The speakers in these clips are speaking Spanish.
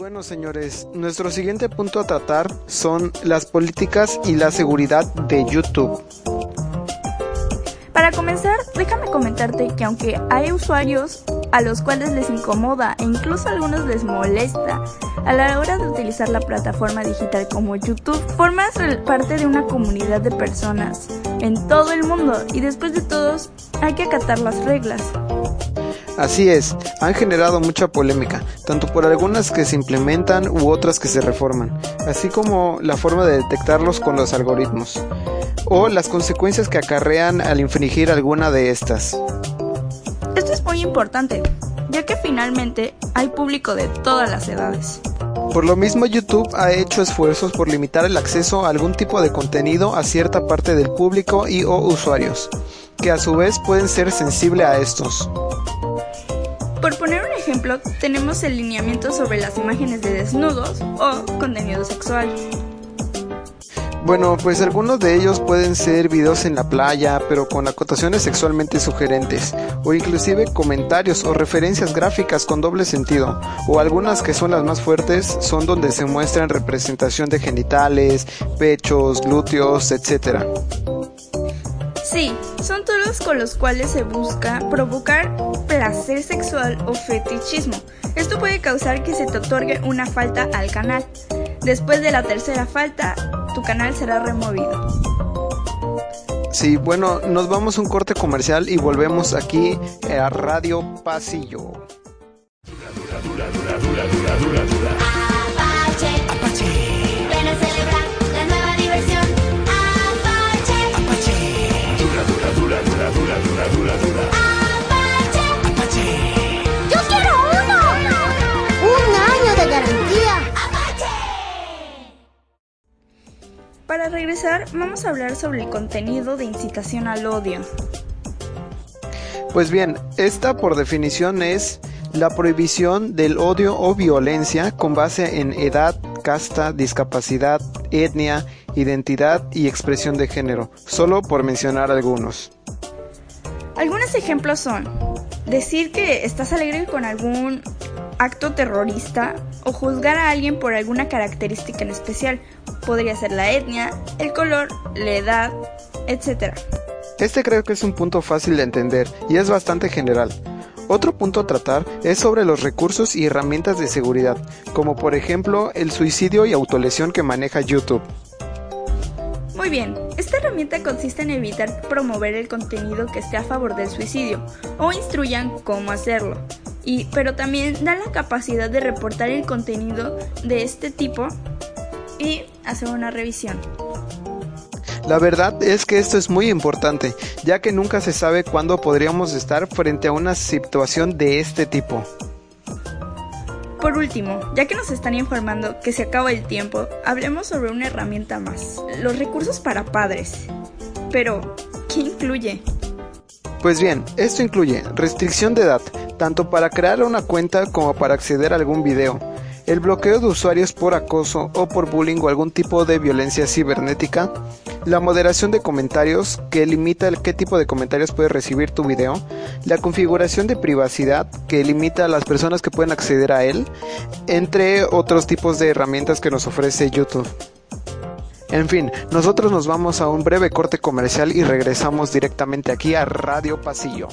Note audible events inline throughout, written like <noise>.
bueno, señores, nuestro siguiente punto a tratar son las políticas y la seguridad de YouTube. Para comenzar, déjame comentarte que aunque hay usuarios a los cuales les incomoda e incluso a algunos les molesta a la hora de utilizar la plataforma digital como YouTube, formas parte de una comunidad de personas en todo el mundo y después de todos hay que acatar las reglas. Así es, han generado mucha polémica, tanto por algunas que se implementan u otras que se reforman, así como la forma de detectarlos con los algoritmos, o las consecuencias que acarrean al infringir alguna de estas. Esto es muy importante, ya que finalmente hay público de todas las edades. Por lo mismo YouTube ha hecho esfuerzos por limitar el acceso a algún tipo de contenido a cierta parte del público y o usuarios, que a su vez pueden ser sensibles a estos. Tenemos el lineamiento sobre las imágenes de desnudos o contenido sexual. Bueno, pues algunos de ellos pueden ser videos en la playa, pero con acotaciones sexualmente sugerentes, o inclusive comentarios o referencias gráficas con doble sentido, o algunas que son las más fuertes son donde se muestran representación de genitales, pechos, glúteos, etc. Sí, son todos con los cuales se busca provocar placer sexual o fetichismo. Esto puede causar que se te otorgue una falta al canal. Después de la tercera falta, tu canal será removido. Sí, bueno, nos vamos a un corte comercial y volvemos aquí a Radio Pasillo. Regresar, vamos a hablar sobre el contenido de incitación al odio. Pues bien, esta por definición es la prohibición del odio o violencia con base en edad, casta, discapacidad, etnia, identidad y expresión de género, solo por mencionar algunos. Algunos ejemplos son decir que estás alegre con algún acto terrorista o juzgar a alguien por alguna característica en especial. Podría ser la etnia, el color, la edad, etc. Este creo que es un punto fácil de entender y es bastante general. Otro punto a tratar es sobre los recursos y herramientas de seguridad, como por ejemplo el suicidio y autolesión que maneja YouTube. Muy bien, esta herramienta consiste en evitar promover el contenido que esté a favor del suicidio o instruyan cómo hacerlo. Y, pero también da la capacidad de reportar el contenido de este tipo y hacer una revisión. La verdad es que esto es muy importante, ya que nunca se sabe cuándo podríamos estar frente a una situación de este tipo. Por último, ya que nos están informando que se acaba el tiempo, hablemos sobre una herramienta más, los recursos para padres. Pero, ¿qué incluye? Pues bien, esto incluye restricción de edad, tanto para crear una cuenta como para acceder a algún video, el bloqueo de usuarios por acoso o por bullying o algún tipo de violencia cibernética, la moderación de comentarios que limita el qué tipo de comentarios puede recibir tu video, la configuración de privacidad que limita a las personas que pueden acceder a él, entre otros tipos de herramientas que nos ofrece YouTube. En fin, nosotros nos vamos a un breve corte comercial y regresamos directamente aquí a Radio Pasillo.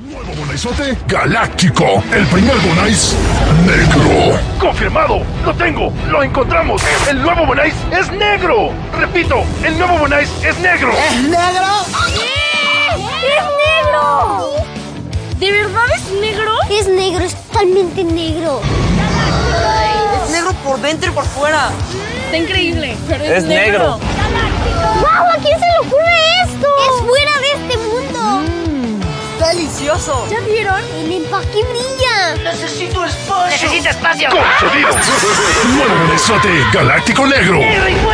Nuevo Bonaizote Galáctico. El primer Bonais negro. ¡Confirmado! ¡Lo tengo! ¡Lo encontramos! ¡El nuevo Bonais es negro! Repito, el nuevo Bonais es negro. ¿Es negro? ¡Es negro! ¿De verdad es negro? Es negro, es totalmente negro. Es negro por dentro y por fuera. Está increíble, pero es, Es negro. ¡Guau! ¿A quién se le ocurre esto? Es fuera de este mundo. Está delicioso. ¿Ya vieron? El empaque brilla. Necesito espacio. Necesita espacio. ¡Concedido! <laughs> Nuevo Bonaizote Galáctico Negro. ¡Y fuera